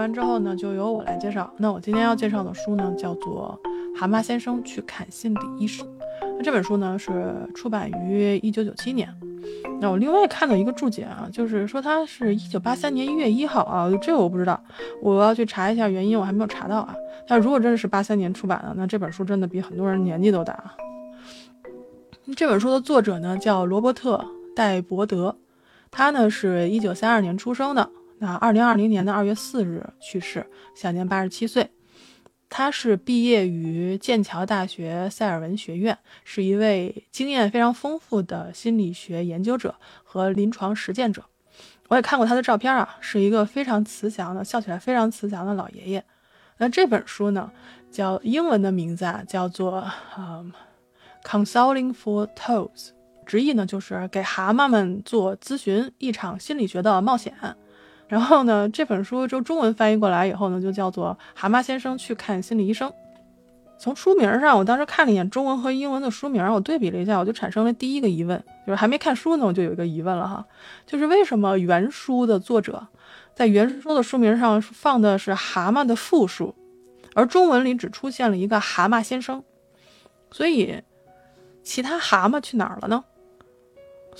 完之后呢，就由我来介绍。那我今天要介绍的书呢，叫做《蛤蟆先生去看心理医生》。那这本书呢，是出版于一九九七年。那我另外看到一个注解啊，就是说它是一九八三年一月一号啊，这个我不知道，我要去查一下原因，我还没有查到啊。但如果真的是八三年出版的，那这本书真的比很多人年纪都大。这本书的作者呢，叫罗伯特·戴伯德，他呢是一九三二年出生的。那二零二零年的二月四日去世，享年八十七岁。他是毕业于剑桥大学塞尔文学院，是一位经验非常丰富的心理学研究者和临床实践者。我也看过他的照片啊，是一个非常慈祥的，笑起来非常慈祥的老爷爷。那这本书呢，叫英文的名字啊，叫做嗯，Consulting for Toads，直译呢就是给蛤蟆们做咨询，一场心理学的冒险。然后呢，这本书就中文翻译过来以后呢，就叫做《蛤蟆先生去看心理医生》。从书名上，我当时看了一眼中文和英文的书名，我对比了一下，我就产生了第一个疑问，就是还没看书呢，我就有一个疑问了哈，就是为什么原书的作者在原书的书名上放的是蛤蟆的复数，而中文里只出现了一个蛤蟆先生，所以其他蛤蟆去哪儿了呢？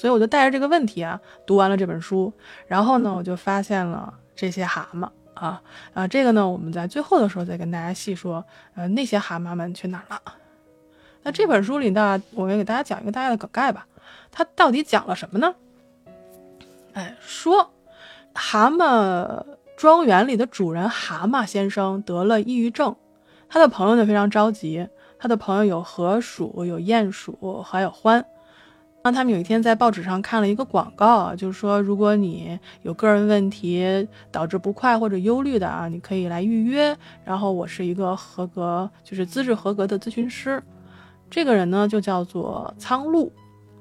所以我就带着这个问题啊，读完了这本书，然后呢，我就发现了这些蛤蟆啊啊，这个呢，我们在最后的时候再跟大家细说，呃，那些蛤蟆们去哪儿了？那这本书里呢，我们给大家讲一个大概的梗概吧，它到底讲了什么呢？哎，说蛤蟆庄园里的主人蛤蟆先生得了抑郁症，他的朋友呢非常着急，他的朋友有河鼠、有鼹鼠，还有獾。那他们有一天在报纸上看了一个广告，就是说，如果你有个人问题导致不快或者忧虑的啊，你可以来预约。然后我是一个合格，就是资质合格的咨询师。这个人呢就叫做苍鹭。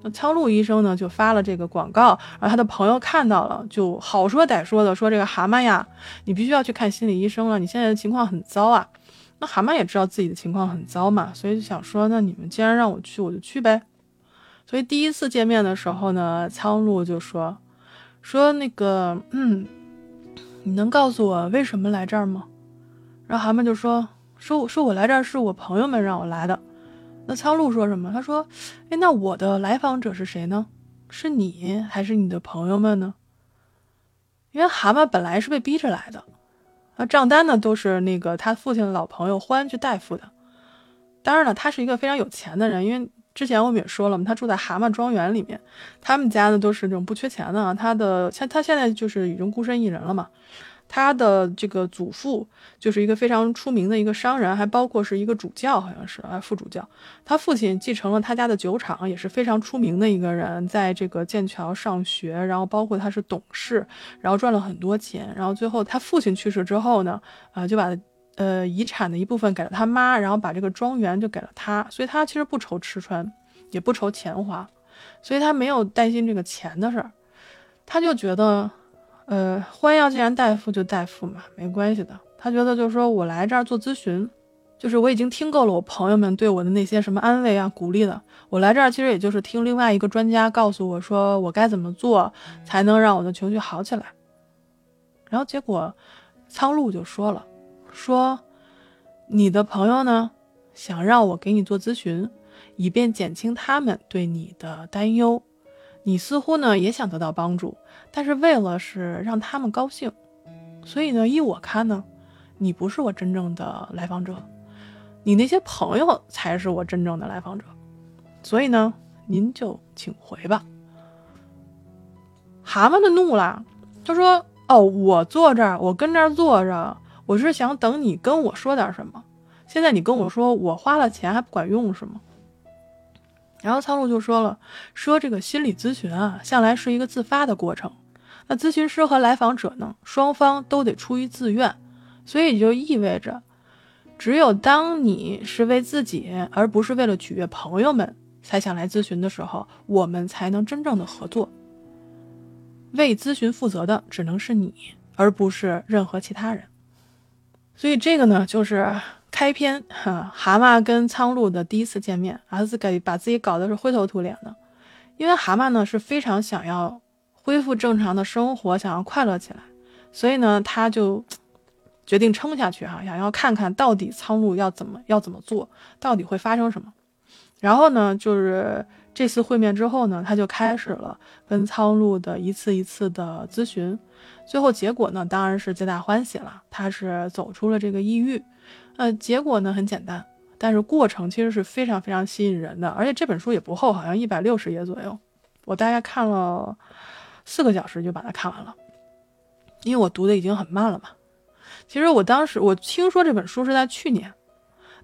那苍鹭医生呢就发了这个广告，然后他的朋友看到了，就好说歹说的说这个蛤蟆呀，你必须要去看心理医生了，你现在的情况很糟啊。那蛤蟆也知道自己的情况很糟嘛，所以就想说，那你们既然让我去，我就去呗。所以第一次见面的时候呢，苍鹭就说：“说那个，嗯，你能告诉我为什么来这儿吗？”然后蛤蟆就说：“说说我来这儿是我朋友们让我来的。”那苍鹭说什么？他说：“哎，那我的来访者是谁呢？是你还是你的朋友们呢？”因为蛤蟆本来是被逼着来的，那账单呢都是那个他父亲的老朋友欢去代付的。当然了，他是一个非常有钱的人，因为。之前我们也说了嘛，他住在蛤蟆庄园里面，他们家呢都是这种不缺钱的。他的他他现在就是已经孤身一人了嘛。他的这个祖父就是一个非常出名的一个商人，还包括是一个主教，好像是啊副主教。他父亲继承了他家的酒厂，也是非常出名的一个人，在这个剑桥上学，然后包括他是董事，然后赚了很多钱。然后最后他父亲去世之后呢，啊就把。呃，遗产的一部分给了他妈，然后把这个庄园就给了他，所以他其实不愁吃穿，也不愁钱花，所以他没有担心这个钱的事儿，他就觉得，呃，欢要既然代付就代付嘛，没关系的。他觉得就是说我来这儿做咨询，就是我已经听够了我朋友们对我的那些什么安慰啊、鼓励的，我来这儿其实也就是听另外一个专家告诉我说我该怎么做才能让我的情绪好起来。然后结果苍鹭就说了。说，你的朋友呢，想让我给你做咨询，以便减轻他们对你的担忧。你似乎呢也想得到帮助，但是为了是让他们高兴，所以呢，依我看呢，你不是我真正的来访者，你那些朋友才是我真正的来访者。所以呢，您就请回吧。蛤蟆的怒了，他说：“哦，我坐这儿，我跟这儿坐着。”我是想等你跟我说点什么，现在你跟我说我花了钱还不管用是吗？然后苍鹭就说了，说这个心理咨询啊，向来是一个自发的过程，那咨询师和来访者呢，双方都得出于自愿，所以就意味着，只有当你是为自己而不是为了取悦朋友们才想来咨询的时候，我们才能真正的合作。为咨询负责的只能是你，而不是任何其他人。所以这个呢，就是开篇哈，蛤蟆跟苍鹭的第一次见面，儿子给把自己搞得是灰头土脸的，因为蛤蟆呢是非常想要恢复正常的生活，想要快乐起来，所以呢，他就决定撑下去哈，想要看看到底苍鹭要怎么要怎么做，到底会发生什么。然后呢，就是这次会面之后呢，他就开始了跟苍鹭的一次一次的咨询，最后结果呢，当然是皆大欢喜了，他是走出了这个抑郁。呃，结果呢很简单，但是过程其实是非常非常吸引人的，而且这本书也不厚，好像一百六十页左右，我大概看了四个小时就把它看完了，因为我读的已经很慢了嘛。其实我当时我听说这本书是在去年。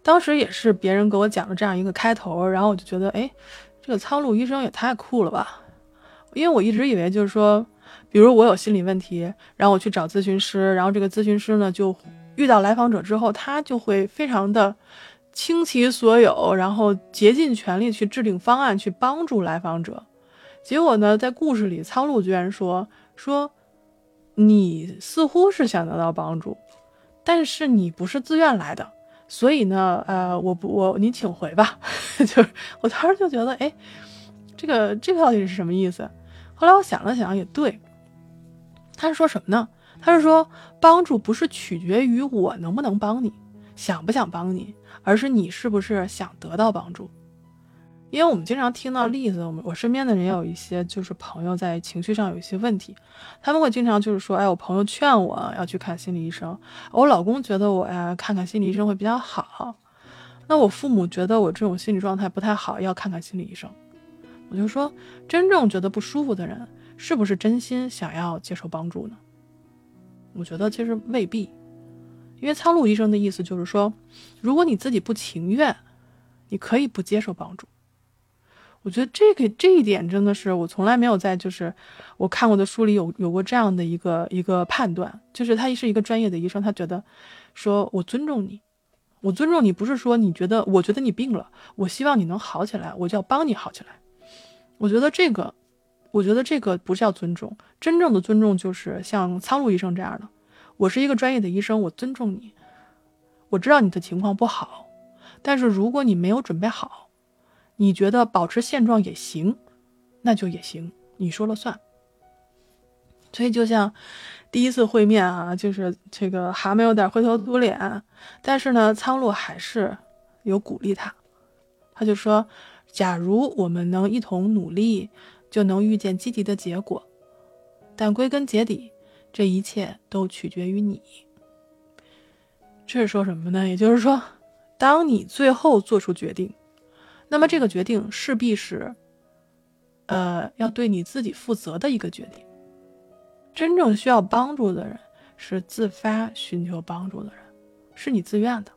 当时也是别人给我讲了这样一个开头，然后我就觉得，哎，这个苍鹭医生也太酷了吧！因为我一直以为就是说，比如我有心理问题，然后我去找咨询师，然后这个咨询师呢就遇到来访者之后，他就会非常的倾其所有，然后竭尽全力去制定方案去帮助来访者。结果呢，在故事里，苍鹭居然说说，你似乎是想得到帮助，但是你不是自愿来的。所以呢，呃，我不，我你请回吧。就是我当时就觉得，哎，这个这个到底是什么意思？后来我想了想，也对。他是说什么呢？他是说，帮助不是取决于我能不能帮你，想不想帮你，而是你是不是想得到帮助。因为我们经常听到例子，我们我身边的人也有一些，就是朋友在情绪上有一些问题，他们会经常就是说，哎，我朋友劝我要去看心理医生，我老公觉得我呀看看心理医生会比较好，那我父母觉得我这种心理状态不太好，要看看心理医生。我就说，真正觉得不舒服的人，是不是真心想要接受帮助呢？我觉得其实未必，因为苍鹭医生的意思就是说，如果你自己不情愿，你可以不接受帮助。我觉得这个这一点真的是我从来没有在就是我看过的书里有有过这样的一个一个判断，就是他是一个专业的医生，他觉得说我尊重你，我尊重你不是说你觉得我觉得你病了，我希望你能好起来，我就要帮你好起来。我觉得这个，我觉得这个不是叫尊重，真正的尊重就是像苍鹭医生这样的，我是一个专业的医生，我尊重你，我知道你的情况不好，但是如果你没有准备好。你觉得保持现状也行，那就也行，你说了算。所以就像第一次会面啊，就是这个蛤蟆有点灰头土脸，但是呢，苍鹭还是有鼓励他，他就说：“假如我们能一同努力，就能遇见积极的结果。但归根结底，这一切都取决于你。”这是说什么呢？也就是说，当你最后做出决定。那么这个决定势必是，呃，要对你自己负责的一个决定。真正需要帮助的人是自发寻求帮助的人，是你自愿的，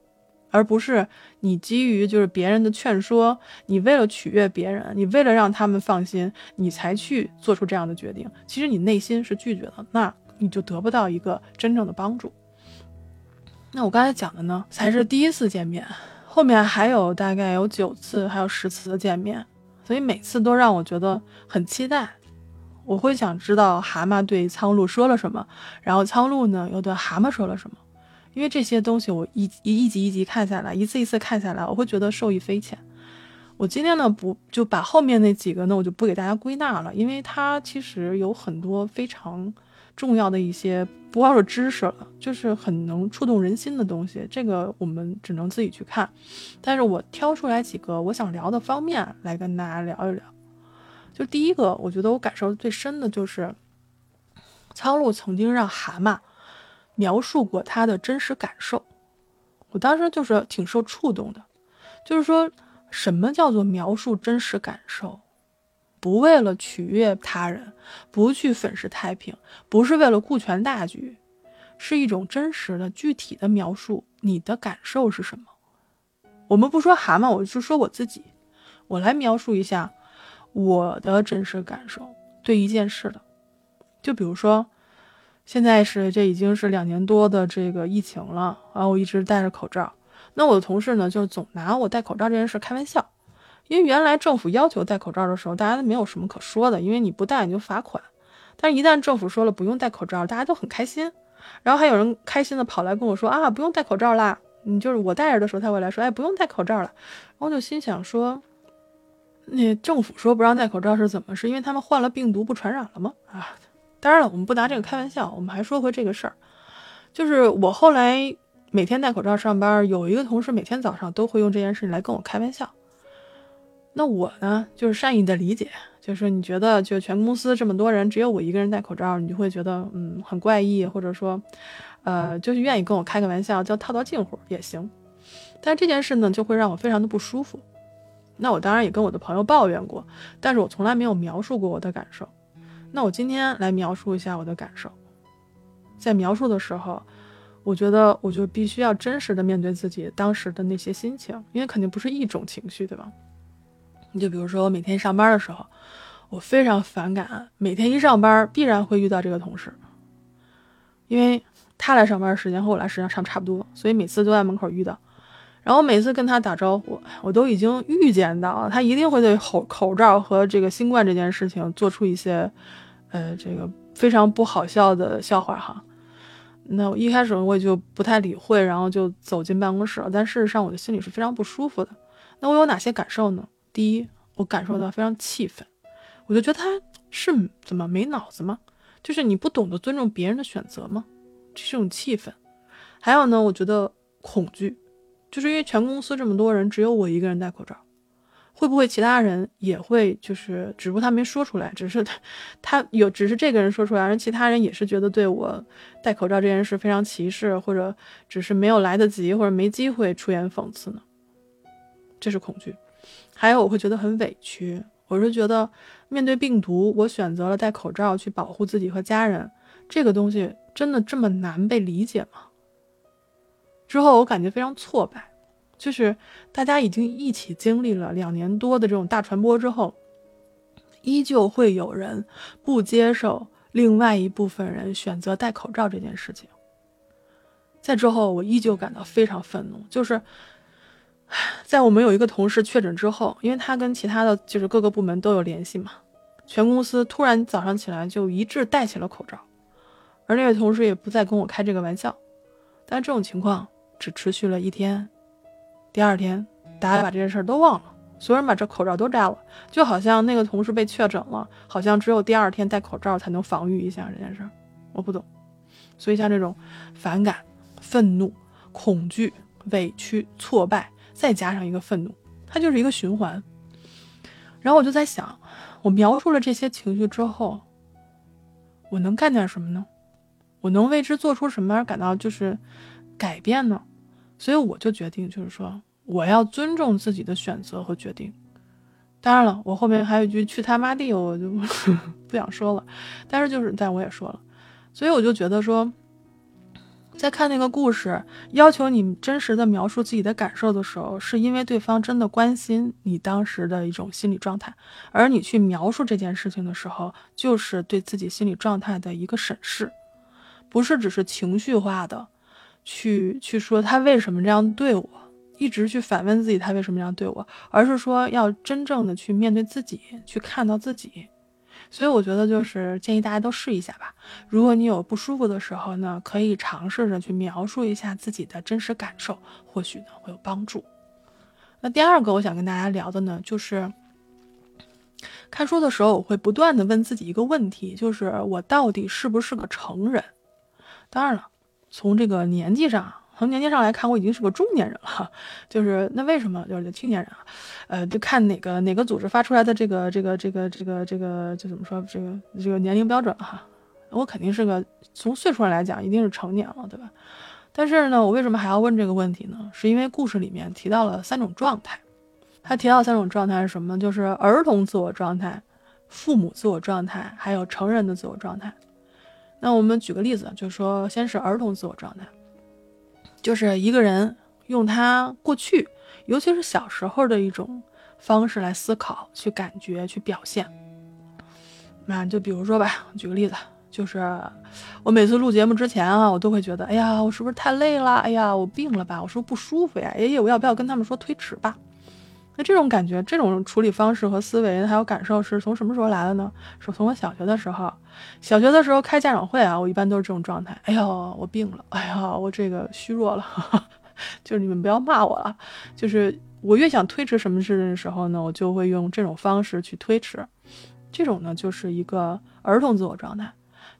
而不是你基于就是别人的劝说，你为了取悦别人，你为了让他们放心，你才去做出这样的决定。其实你内心是拒绝的，那你就得不到一个真正的帮助。那我刚才讲的呢，才是第一次见面。后面还有大概有九次，还有十次的见面，所以每次都让我觉得很期待。我会想知道蛤蟆对苍鹭说了什么，然后苍鹭呢又对蛤蟆说了什么，因为这些东西我一一一集一集看下来，一次一次看下来，我会觉得受益匪浅。我今天呢不就把后面那几个呢，我就不给大家归纳了，因为它其实有很多非常。重要的一些不光是知识了，就是很能触动人心的东西。这个我们只能自己去看。但是我挑出来几个我想聊的方面来跟大家聊一聊。就第一个，我觉得我感受最深的就是，苍鹭曾经让蛤蟆描述过他的真实感受。我当时就是挺受触动的，就是说什么叫做描述真实感受？不为了取悦他人，不去粉饰太平，不是为了顾全大局，是一种真实的、具体的描述。你的感受是什么？我们不说蛤蟆，我就说我自己，我来描述一下我的真实感受。对一件事的，就比如说，现在是这已经是两年多的这个疫情了，然后我一直戴着口罩。那我的同事呢，就总拿我戴口罩这件事开玩笑。因为原来政府要求戴口罩的时候，大家都没有什么可说的，因为你不戴你就罚款。但是，一旦政府说了不用戴口罩，大家都很开心。然后还有人开心的跑来跟我说啊，不用戴口罩啦。你就是我戴着的时候，他会来说，哎，不用戴口罩了。然后就心想说，那政府说不让戴口罩是怎么？是因为他们患了病毒不传染了吗？啊，当然了，我们不拿这个开玩笑，我们还说回这个事儿，就是我后来每天戴口罩上班，有一个同事每天早上都会用这件事来跟我开玩笑。那我呢，就是善意的理解，就是你觉得就全公司这么多人，只有我一个人戴口罩，你就会觉得嗯很怪异，或者说，呃，就是愿意跟我开个玩笑，叫套套近乎也行。但这件事呢，就会让我非常的不舒服。那我当然也跟我的朋友抱怨过，但是我从来没有描述过我的感受。那我今天来描述一下我的感受。在描述的时候，我觉得我就必须要真实的面对自己当时的那些心情，因为肯定不是一种情绪，对吧？你就比如说我每天上班的时候，我非常反感每天一上班必然会遇到这个同事，因为他来上班时间和我来时间上差不多，所以每次都在门口遇到。然后每次跟他打招呼，我都已经预见到他一定会对口口罩和这个新冠这件事情做出一些，呃，这个非常不好笑的笑话哈。那我一开始我也就不太理会，然后就走进办公室了。但事实上我的心里是非常不舒服的。那我有哪些感受呢？第一，我感受到非常气愤，我就觉得他是怎么没脑子吗？就是你不懂得尊重别人的选择吗？这是一种气愤。还有呢，我觉得恐惧。就是因为全公司这么多人，只有我一个人戴口罩，会不会其他人也会？就是只不过他没说出来，只是他他有，只是这个人说出来，而其他人也是觉得对我戴口罩这件事非常歧视，或者只是没有来得及，或者没机会出言讽刺呢？这是恐惧。还有我会觉得很委屈，我是觉得面对病毒，我选择了戴口罩去保护自己和家人，这个东西真的这么难被理解吗？之后我感觉非常挫败，就是大家已经一起经历了两年多的这种大传播之后，依旧会有人不接受另外一部分人选择戴口罩这件事情。在之后，我依旧感到非常愤怒，就是在我们有一个同事确诊之后，因为他跟其他的就是各个部门都有联系嘛，全公司突然早上起来就一致戴起了口罩，而那位同事也不再跟我开这个玩笑，但这种情况。只持续了一天，第二天，大家把这件事儿都忘了，所有人把这口罩都摘了，就好像那个同事被确诊了，好像只有第二天戴口罩才能防御一下这件事。我不懂，所以像这种反感、愤怒、恐惧、委屈、挫败，再加上一个愤怒，它就是一个循环。然后我就在想，我描述了这些情绪之后，我能干点什么呢？我能为之做出什么而感到就是改变呢？所以我就决定，就是说我要尊重自己的选择和决定。当然了，我后面还有一句“去他妈地”，我就不想说了。但是就是，但我也说了。所以我就觉得说，在看那个故事，要求你真实的描述自己的感受的时候，是因为对方真的关心你当时的一种心理状态，而你去描述这件事情的时候，就是对自己心理状态的一个审视，不是只是情绪化的。去去说他为什么这样对我，一直去反问自己他为什么这样对我，而是说要真正的去面对自己，去看到自己。所以我觉得就是建议大家都试一下吧。如果你有不舒服的时候呢，可以尝试着去描述一下自己的真实感受，或许呢会有帮助。那第二个我想跟大家聊的呢，就是看书的时候我会不断的问自己一个问题，就是我到底是不是个成人？当然了。从这个年纪上，从年纪上来看，我已经是个中年人了。就是那为什么就是青年人啊？呃，就看哪个哪个组织发出来的这个这个这个这个这个就怎么说这个这个年龄标准哈？我肯定是个从岁数上来讲一定是成年了，对吧？但是呢，我为什么还要问这个问题呢？是因为故事里面提到了三种状态。他提到三种状态是什么呢？就是儿童自我状态、父母自我状态，还有成人的自我状态。那我们举个例子，就是说，先是儿童自我状态，就是一个人用他过去，尤其是小时候的一种方式来思考、去感觉、去表现。那就比如说吧，举个例子，就是我每次录节目之前啊，我都会觉得，哎呀，我是不是太累了？哎呀，我病了吧？我是不是不舒服呀？哎呀，我要不要跟他们说推迟吧？那这种感觉、这种处理方式和思维还有感受是从什么时候来的呢？是从我小学的时候。小学的时候开家长会啊，我一般都是这种状态。哎呦，我病了！哎呀，我这个虚弱了。就是你们不要骂我了。就是我越想推迟什么事的时候呢，我就会用这种方式去推迟。这种呢，就是一个儿童自我状态。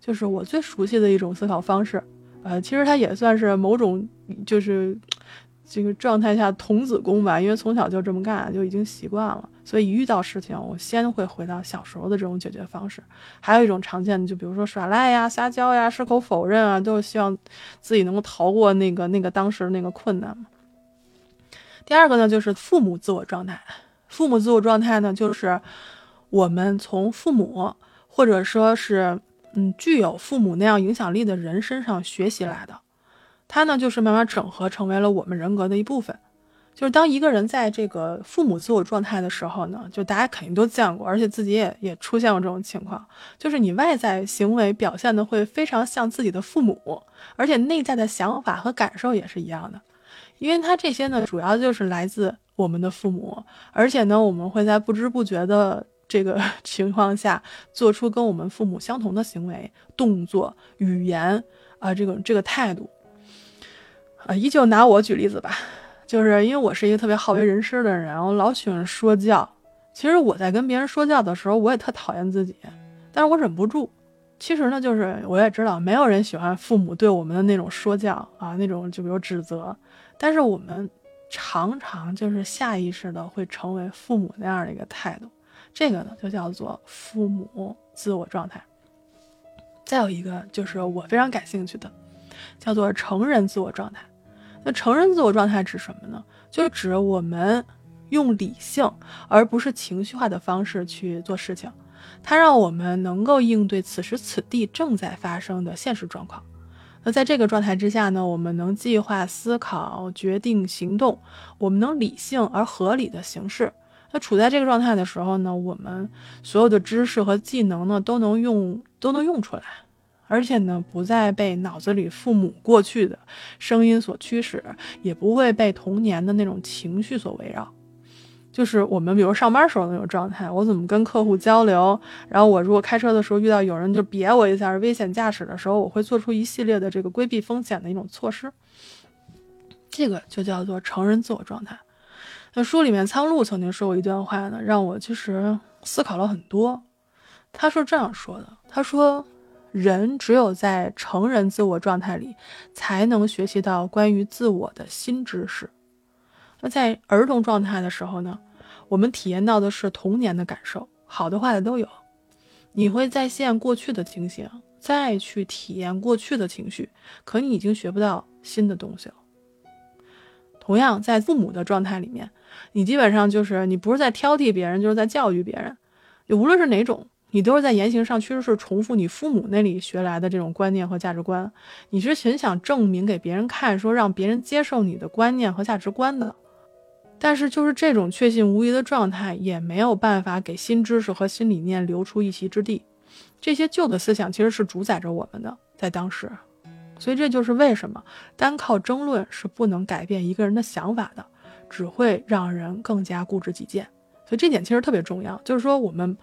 就是我最熟悉的一种思考方式。呃，其实它也算是某种就是这个状态下童子功吧，因为从小就这么干，就已经习惯了。所以一遇到事情，我先会回到小时候的这种解决方式。还有一种常见的，就比如说耍赖呀、撒娇呀、矢口否认啊，都是希望自己能够逃过那个那个当时那个困难嘛。第二个呢，就是父母自我状态。父母自我状态呢，就是我们从父母或者说是嗯具有父母那样影响力的人身上学习来的。它呢，就是慢慢整合成为了我们人格的一部分。就是当一个人在这个父母自我状态的时候呢，就大家肯定都见过，而且自己也也出现过这种情况，就是你外在行为表现的会非常像自己的父母，而且内在的想法和感受也是一样的，因为他这些呢，主要就是来自我们的父母，而且呢，我们会在不知不觉的这个 情况下做出跟我们父母相同的行为、动作、语言啊，这个这个态度，啊，依旧拿我举例子吧。就是因为我是一个特别好为人师的人，我老喜欢说教。其实我在跟别人说教的时候，我也特讨厌自己，但是我忍不住。其实呢，就是我也知道，没有人喜欢父母对我们的那种说教啊，那种就比如指责。但是我们常常就是下意识的会成为父母那样的一个态度，这个呢就叫做父母自我状态。再有一个就是我非常感兴趣的，叫做成人自我状态。那成人自我状态指什么呢？就是指我们用理性而不是情绪化的方式去做事情，它让我们能够应对此时此地正在发生的现实状况。那在这个状态之下呢，我们能计划、思考、决定、行动，我们能理性而合理的行事。那处在这个状态的时候呢，我们所有的知识和技能呢都能用，都能用出来。而且呢，不再被脑子里父母过去的声音所驱使，也不会被童年的那种情绪所围绕。就是我们比如上班时候那种状态，我怎么跟客户交流？然后我如果开车的时候遇到有人就别我一下，危险驾驶的时候，我会做出一系列的这个规避风险的一种措施。这个就叫做成人自我状态。那书里面苍鹭曾经说过一段话呢，让我其实思考了很多。他是这样说的，他说。人只有在成人自我状态里，才能学习到关于自我的新知识。那在儿童状态的时候呢，我们体验到的是童年的感受，好的坏的都有。你会再现过去的情形，再去体验过去的情绪，可你已经学不到新的东西了。同样，在父母的状态里面，你基本上就是你不是在挑剔别人，就是在教育别人，也无论是哪种。你都是在言行上其实是重复你父母那里学来的这种观念和价值观，你是很想证明给别人看，说让别人接受你的观念和价值观的。但是就是这种确信无疑的状态，也没有办法给新知识和新理念留出一席之地。这些旧的思想其实是主宰着我们的，在当时。所以这就是为什么单靠争论是不能改变一个人的想法的，只会让人更加固执己见。所以这点其实特别重要，就是说我们。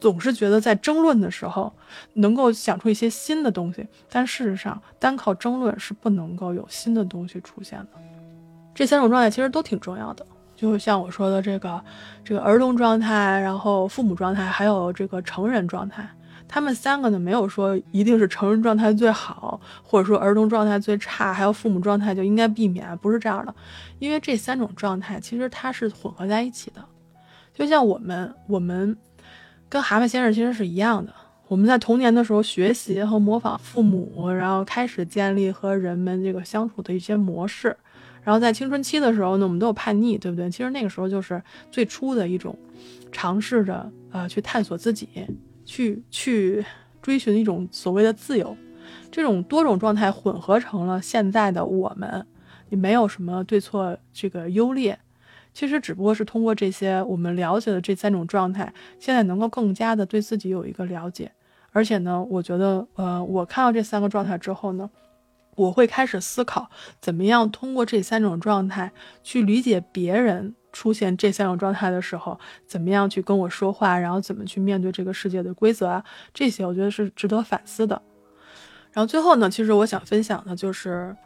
总是觉得在争论的时候能够想出一些新的东西，但事实上单靠争论是不能够有新的东西出现的。这三种状态其实都挺重要的，就像我说的这个这个儿童状态，然后父母状态，还有这个成人状态，他们三个呢没有说一定是成人状态最好，或者说儿童状态最差，还有父母状态就应该避免，不是这样的，因为这三种状态其实它是混合在一起的，就像我们我们。跟蛤蟆先生其实是一样的。我们在童年的时候学习和模仿父母，然后开始建立和人们这个相处的一些模式。然后在青春期的时候呢，我们都有叛逆，对不对？其实那个时候就是最初的一种尝试着呃去探索自己，去去追寻一种所谓的自由。这种多种状态混合成了现在的我们，也没有什么对错这个优劣。其实只不过是通过这些我们了解的这三种状态，现在能够更加的对自己有一个了解。而且呢，我觉得，呃，我看到这三个状态之后呢，我会开始思考，怎么样通过这三种状态去理解别人出现这三种状态的时候，怎么样去跟我说话，然后怎么去面对这个世界的规则啊，这些我觉得是值得反思的。然后最后呢，其实我想分享的就是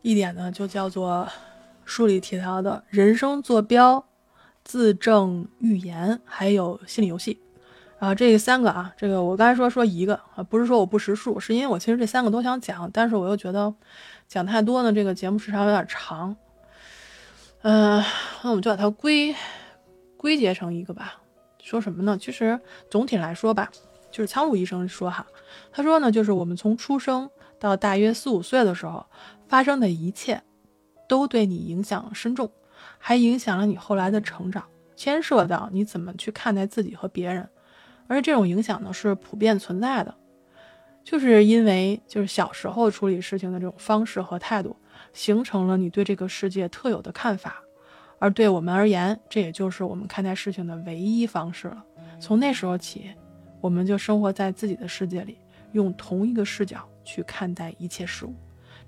一点呢，就叫做。书里提到的人生坐标、自证预言，还有心理游戏，啊，这三个啊，这个我刚才说说一个啊，不是说我不识数，是因为我其实这三个都想讲，但是我又觉得讲太多呢，这个节目时长有点长。嗯，那我们就把它归归结成一个吧。说什么呢？其实总体来说吧，就是苍鹭医生说哈，他说呢，就是我们从出生到大约四五岁的时候发生的一切，都对你影响深重，还影响了你后来的成长，牵涉到你怎么去看待自己和别人。而这种影响呢是普遍存在的，就是因为就是小时候处理事情的这种方式和态度，形成了你对这个世界特有的看法，而对我们而言，这也就是我们看待事情的唯一方式了。从那时候起，我们就生活在自己的世界里，用同一个视角去看待一切事物。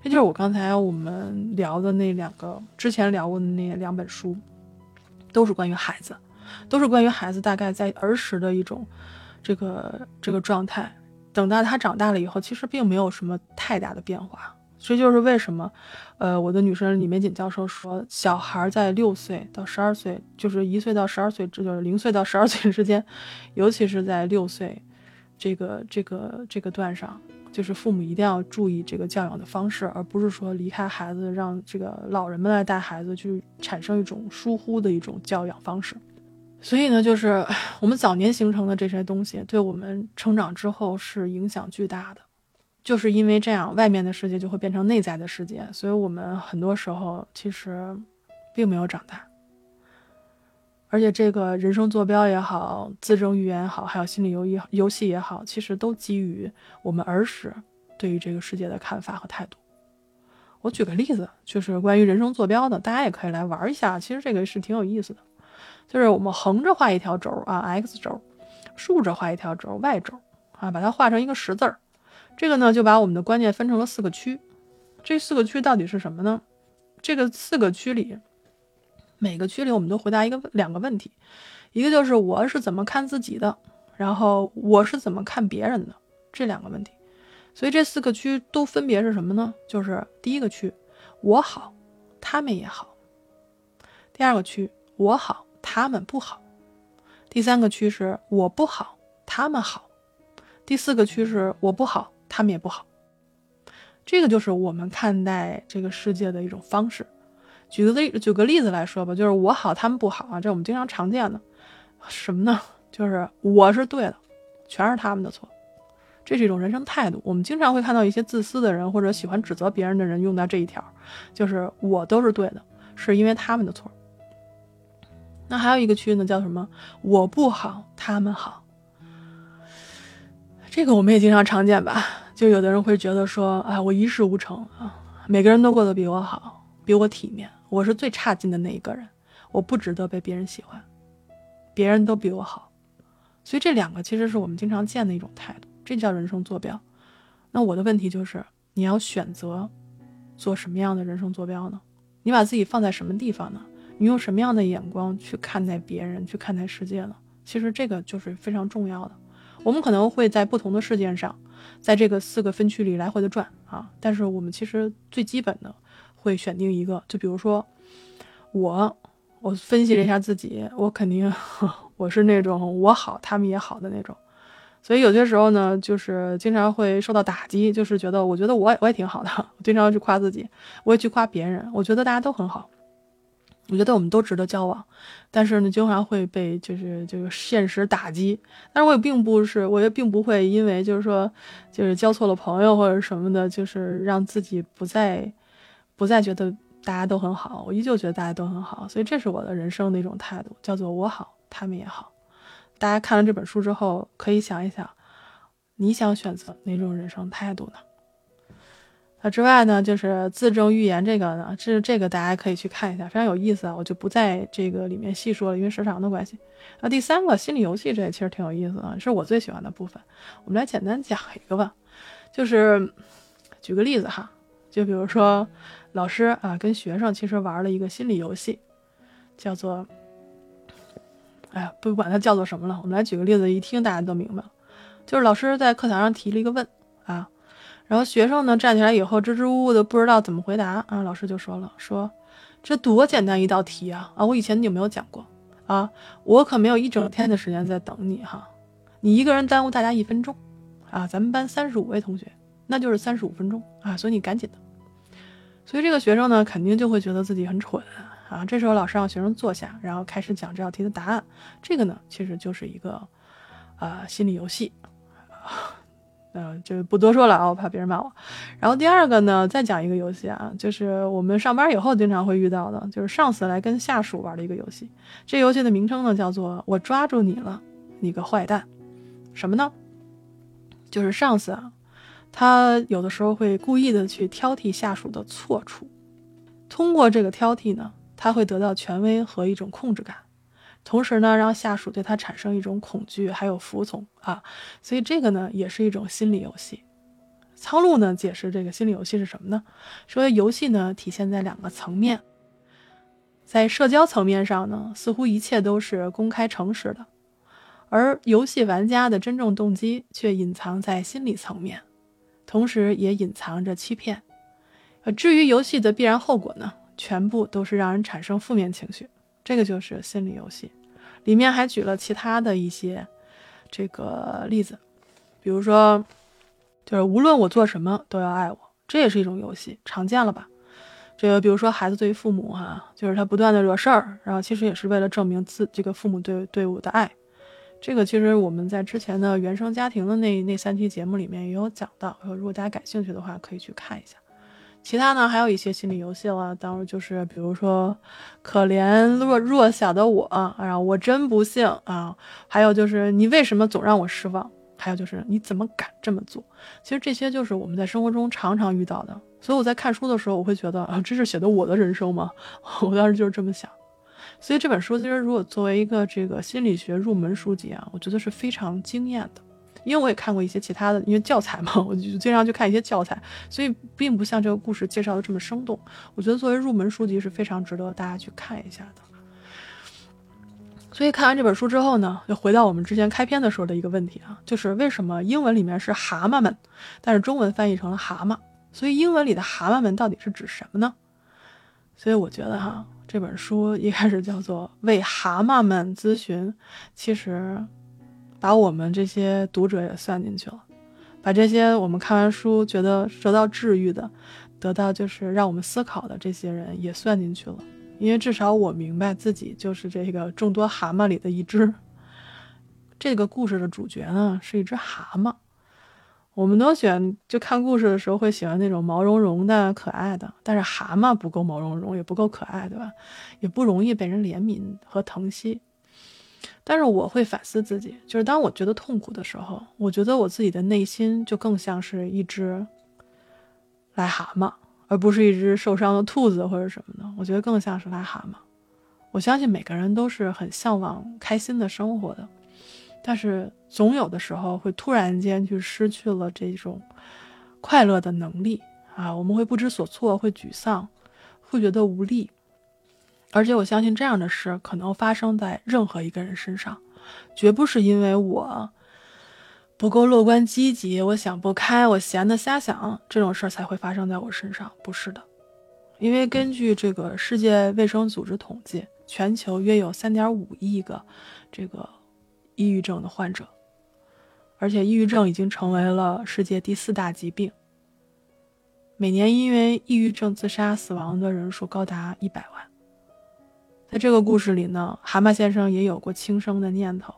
这就是我刚才我们聊的那两个之前聊过的那两本书，都是关于孩子。都是关于孩子大概在儿时的一种这个这个状态，等到他长大了以后，其实并没有什么太大的变化。这就是为什么，呃，我的女生李玫瑾教授说，小孩在六岁到十二岁，就是一岁到十二岁，这就是零岁到十二岁之间，尤其是在六岁这个这个这个段上，就是父母一定要注意这个教养的方式，而不是说离开孩子，让这个老人们来带孩子，去产生一种疏忽的一种教养方式。所以呢，就是我们早年形成的这些东西，对我们成长之后是影响巨大的。就是因为这样，外面的世界就会变成内在的世界，所以我们很多时候其实并没有长大。而且，这个人生坐标也好，自证预言也好，还有心理游戏游戏也好，其实都基于我们儿时对于这个世界的看法和态度。我举个例子，就是关于人生坐标的，大家也可以来玩一下。其实这个是挺有意思的。就是我们横着画一条轴啊，x 轴，竖着画一条轴，y 轴啊，把它画成一个十字儿。这个呢，就把我们的观念分成了四个区。这四个区到底是什么呢？这个四个区里，每个区里我们都回答一个两个问题，一个就是我是怎么看自己的，然后我是怎么看别人的这两个问题。所以这四个区都分别是什么呢？就是第一个区，我好，他们也好；第二个区，我好。他们不好，第三个区是我不好，他们好，第四个区是我不好，他们也不好。这个就是我们看待这个世界的一种方式。举个例，举个例子来说吧，就是我好，他们不好啊，这我们经常常见的什么呢？就是我是对的，全是他们的错。这是一种人生态度。我们经常会看到一些自私的人或者喜欢指责别人的人用到这一条，就是我都是对的，是因为他们的错。那还有一个区呢，叫什么？我不好，他们好。这个我们也经常常见吧？就有的人会觉得说，啊，我一事无成啊，每个人都过得比我好，比我体面，我是最差劲的那一个人，我不值得被别人喜欢，别人都比我好。所以这两个其实是我们经常见的一种态度，这叫人生坐标。那我的问题就是，你要选择做什么样的人生坐标呢？你把自己放在什么地方呢？你用什么样的眼光去看待别人，去看待世界呢？其实这个就是非常重要的。我们可能会在不同的事件上，在这个四个分区里来回的转啊，但是我们其实最基本的会选定一个。就比如说我，我分析了一下自己，我肯定 我是那种我好他们也好的那种，所以有些时候呢，就是经常会受到打击，就是觉得我觉得我也我也挺好的，我经常去夸自己，我也去夸别人，我觉得大家都很好。我觉得我们都值得交往，但是呢，经常会被就是就是现实打击。但是我也并不是，我也并不会因为就是说，就是交错了朋友或者什么的，就是让自己不再不再觉得大家都很好。我依旧觉得大家都很好，所以这是我的人生的一种态度，叫做我好，他们也好。大家看了这本书之后，可以想一想，你想选择哪种人生态度呢？那之外呢，就是自证预言这个呢，这这个大家可以去看一下，非常有意思啊，我就不在这个里面细说了，因为时长的关系。那第三个心理游戏，这也其实挺有意思的，是我最喜欢的部分。我们来简单讲一个吧，就是举个例子哈，就比如说老师啊跟学生其实玩了一个心理游戏，叫做，哎呀，不管它叫做什么了，我们来举个例子，一听大家都明白了，就是老师在课堂上提了一个问啊。然后学生呢站起来以后支支吾吾的不知道怎么回答啊，老师就说了说，这多简单一道题啊啊！我以前有没有讲过啊？我可没有一整天的时间在等你哈，你一个人耽误大家一分钟，啊，咱们班三十五位同学，那就是三十五分钟啊，所以你赶紧的。所以这个学生呢，肯定就会觉得自己很蠢啊。这时候老师让学生坐下，然后开始讲这道题的答案。这个呢，其实就是一个，呃，心理游戏。嗯，就不多说了啊，我怕别人骂我。然后第二个呢，再讲一个游戏啊，就是我们上班以后经常会遇到的，就是上司来跟下属玩的一个游戏。这游戏的名称呢，叫做“我抓住你了，你个坏蛋”。什么呢？就是上司啊。他有的时候会故意的去挑剔下属的错处，通过这个挑剔呢，他会得到权威和一种控制感，同时呢，让下属对他产生一种恐惧还有服从啊，所以这个呢也是一种心理游戏。苍鹭呢解释这个心理游戏是什么呢？说游戏呢体现在两个层面，在社交层面上呢，似乎一切都是公开诚实的，而游戏玩家的真正动机却隐藏在心理层面。同时也隐藏着欺骗，呃，至于游戏的必然后果呢，全部都是让人产生负面情绪，这个就是心理游戏。里面还举了其他的一些这个例子，比如说，就是无论我做什么都要爱我，这也是一种游戏，常见了吧？这个比如说孩子对于父母哈，就是他不断的惹事儿，然后其实也是为了证明自这个父母对对我的爱。这个其实我们在之前的原生家庭的那那三期节目里面也有讲到，如果大家感兴趣的话，可以去看一下。其他呢，还有一些心理游戏了，当然就是比如说，可怜弱弱小的我啊，我真不幸啊，还有就是你为什么总让我失望，还有就是你怎么敢这么做？其实这些就是我们在生活中常常遇到的。所以我在看书的时候，我会觉得啊，这是写的我的人生吗？我当时就是这么想。所以这本书其实如果作为一个这个心理学入门书籍啊，我觉得是非常惊艳的。因为我也看过一些其他的，因为教材嘛，我就经常去看一些教材，所以并不像这个故事介绍的这么生动。我觉得作为入门书籍是非常值得大家去看一下的。所以看完这本书之后呢，就回到我们之前开篇的时候的一个问题啊，就是为什么英文里面是蛤蟆们，但是中文翻译成了蛤蟆？所以英文里的蛤蟆们到底是指什么呢？所以我觉得哈。这本书一开始叫做“为蛤蟆们咨询”，其实把我们这些读者也算进去了，把这些我们看完书觉得得到治愈的、得到就是让我们思考的这些人也算进去了。因为至少我明白自己就是这个众多蛤蟆里的一只。这个故事的主角呢是一只蛤蟆。我们都喜欢就看故事的时候会喜欢那种毛茸茸的可爱的，但是蛤蟆不够毛茸茸，也不够可爱，对吧？也不容易被人怜悯和疼惜。但是我会反思自己，就是当我觉得痛苦的时候，我觉得我自己的内心就更像是一只癞蛤蟆，而不是一只受伤的兔子或者什么的。我觉得更像是癞蛤蟆。我相信每个人都是很向往开心的生活的。但是总有的时候会突然间就失去了这种快乐的能力啊，我们会不知所措，会沮丧，会觉得无力。而且我相信这样的事可能发生在任何一个人身上，绝不是因为我不够乐观积极，我想不开，我闲的瞎想这种事儿才会发生在我身上，不是的。因为根据这个世界卫生组织统计，全球约有三点五亿个这个。抑郁症的患者，而且抑郁症已经成为了世界第四大疾病。每年因为抑郁症自杀死亡的人数高达一百万。在这个故事里呢，蛤蟆先生也有过轻生的念头，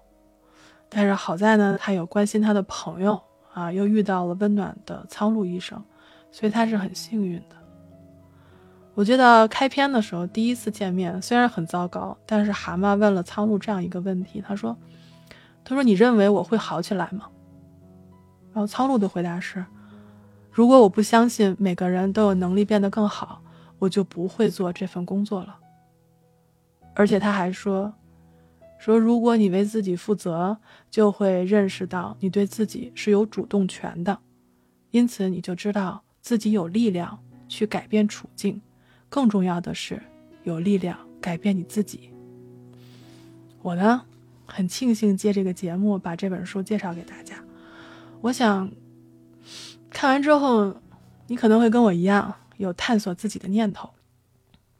但是好在呢，他有关心他的朋友啊，又遇到了温暖的苍鹭医生，所以他是很幸运的。我记得开篇的时候第一次见面虽然很糟糕，但是蛤蟆问了苍鹭这样一个问题，他说。他说：“你认为我会好起来吗？”然后苍鹭的回答是：“如果我不相信每个人都有能力变得更好，我就不会做这份工作了。”而且他还说：“说如果你为自己负责，就会认识到你对自己是有主动权的，因此你就知道自己有力量去改变处境。更重要的是，有力量改变你自己。”我呢？很庆幸借这个节目，把这本书介绍给大家。我想看完之后，你可能会跟我一样有探索自己的念头。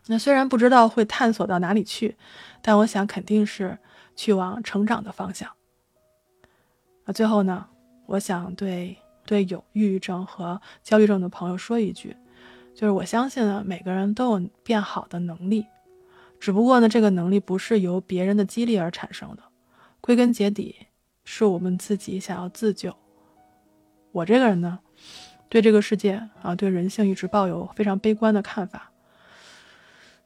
那虽然不知道会探索到哪里去，但我想肯定是去往成长的方向。那最后呢，我想对对有抑郁症和焦虑症的朋友说一句，就是我相信呢，每个人都有变好的能力，只不过呢，这个能力不是由别人的激励而产生的，归根结底是我们自己想要自救。我这个人呢，对这个世界啊，对人性一直抱有非常悲观的看法。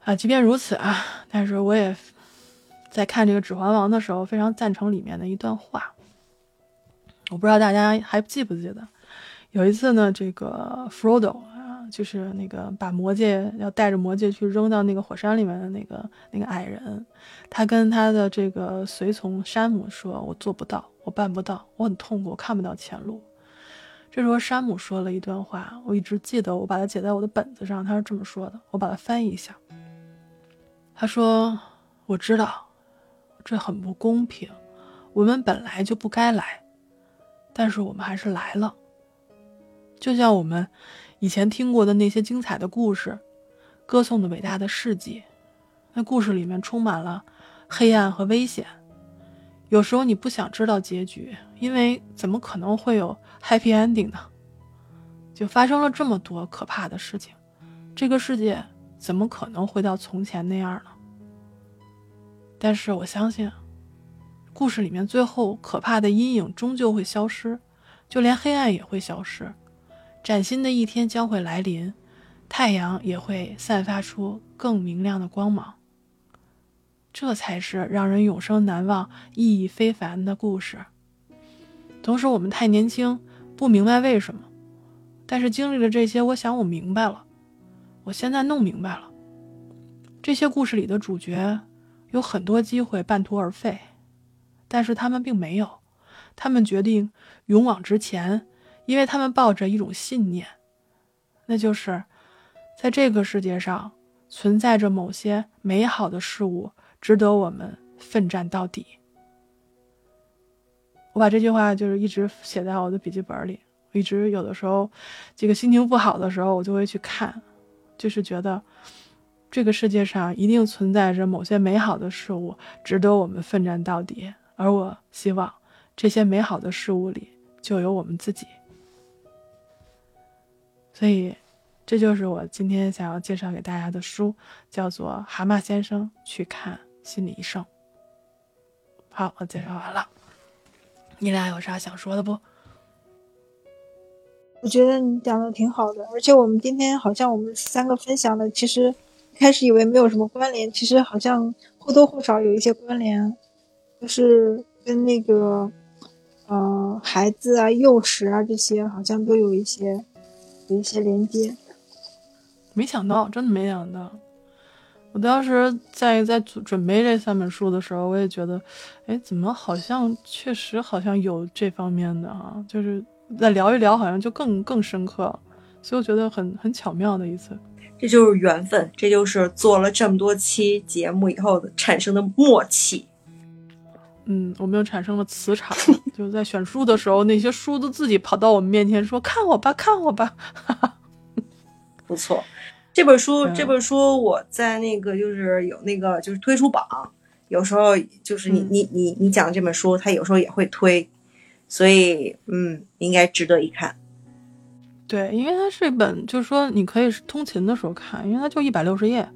啊，即便如此啊，但是我也在看这个《指环王》的时候，非常赞成里面的一段话。我不知道大家还记不记得，有一次呢，这个 Frodo，就是那个把魔戒要带着魔戒去扔到那个火山里面的那个那个矮人，他跟他的这个随从山姆说：“我做不到，我办不到，我很痛苦，我看不到前路。”这时候山姆说了一段话，我一直记得，我把它写在我的本子上。他是这么说的，我把它翻译一下。他说：“我知道，这很不公平，我们本来就不该来，但是我们还是来了。就像我们以前听过的那些精彩的故事，歌颂的伟大的事迹，那故事里面充满了黑暗和危险。有时候你不想知道结局，因为怎么可能会有 happy ending 呢？就发生了这么多可怕的事情，这个世界。”怎么可能回到从前那样呢？但是我相信，故事里面最后可怕的阴影终究会消失，就连黑暗也会消失，崭新的一天将会来临，太阳也会散发出更明亮的光芒。这才是让人永生难忘、意义非凡的故事。同时，我们太年轻，不明白为什么，但是经历了这些，我想我明白了。我现在弄明白了，这些故事里的主角有很多机会半途而废，但是他们并没有，他们决定勇往直前，因为他们抱着一种信念，那就是在这个世界上存在着某些美好的事物，值得我们奋战到底。我把这句话就是一直写在我的笔记本里，我一直有的时候这个心情不好的时候，我就会去看。就是觉得，这个世界上一定存在着某些美好的事物，值得我们奋战到底。而我希望，这些美好的事物里就有我们自己。所以，这就是我今天想要介绍给大家的书，叫做《蛤蟆先生去看心理医生》。好，我介绍完了。你俩有啥想说的不？我觉得你讲的挺好的，而且我们今天好像我们三个分享的，其实开始以为没有什么关联，其实好像或多或少有一些关联，就是跟那个，呃，孩子啊、幼时啊这些，好像都有一些有一些连接。没想到，真的没想到，我当时在在准备这三本书的时候，我也觉得，哎，怎么好像确实好像有这方面的啊，就是。再聊一聊，好像就更更深刻了，所以我觉得很很巧妙的一次。这就是缘分，这就是做了这么多期节目以后的产生的默契。嗯，我们又产生了磁场，就在选书的时候，那些书都自己跑到我们面前说：“看我吧，看我吧。”不错，这本书这本书我在那个就是有那个就是推出榜，有时候就是你你你你讲这本书，他有时候也会推。所以，嗯，应该值得一看。对，因为它是一本，就是说你可以通勤的时候看，因为它就一百六十页，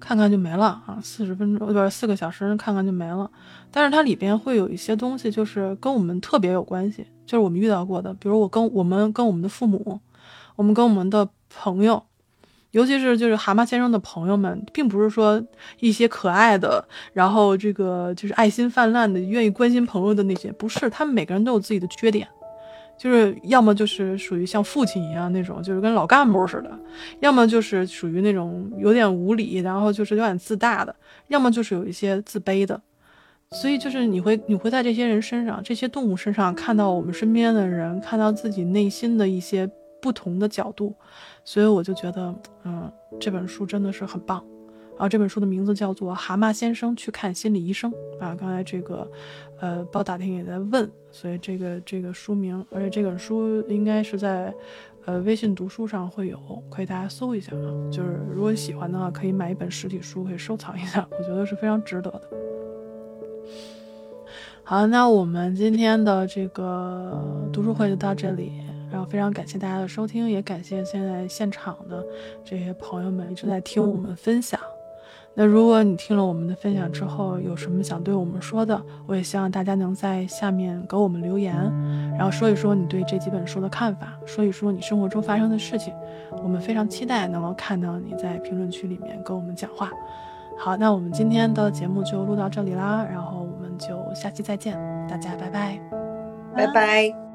看看就没了啊，四十分钟不是四个小时，看看就没了。但是它里边会有一些东西，就是跟我们特别有关系，就是我们遇到过的，比如我跟我们跟我们的父母，我们跟我们的朋友。尤其是就是蛤蟆先生的朋友们，并不是说一些可爱的，然后这个就是爱心泛滥的，愿意关心朋友的那些，不是，他们每个人都有自己的缺点，就是要么就是属于像父亲一样那种，就是跟老干部似的，要么就是属于那种有点无理，然后就是有点自大的，要么就是有一些自卑的，所以就是你会你会在这些人身上，这些动物身上看到我们身边的人，看到自己内心的一些不同的角度。所以我就觉得，嗯，这本书真的是很棒，啊，这本书的名字叫做《蛤蟆先生去看心理医生》啊。刚才这个，呃，包打听也在问，所以这个这个书名，而且这本书应该是在，呃，微信读书上会有，可以大家搜一下啊。就是如果喜欢的话，可以买一本实体书，可以收藏一下，我觉得是非常值得的。好，那我们今天的这个读书会就到这里，然后非常感谢大家的收听，也感谢现在现场的这些朋友们一直在听我们分享。那如果你听了我们的分享之后，有什么想对我们说的，我也希望大家能在下面给我们留言，然后说一说你对这几本书的看法，说一说你生活中发生的事情。我们非常期待能够看到你在评论区里面跟我们讲话。好，那我们今天的节目就录到这里啦，然后我们就下期再见，大家拜拜，拜拜。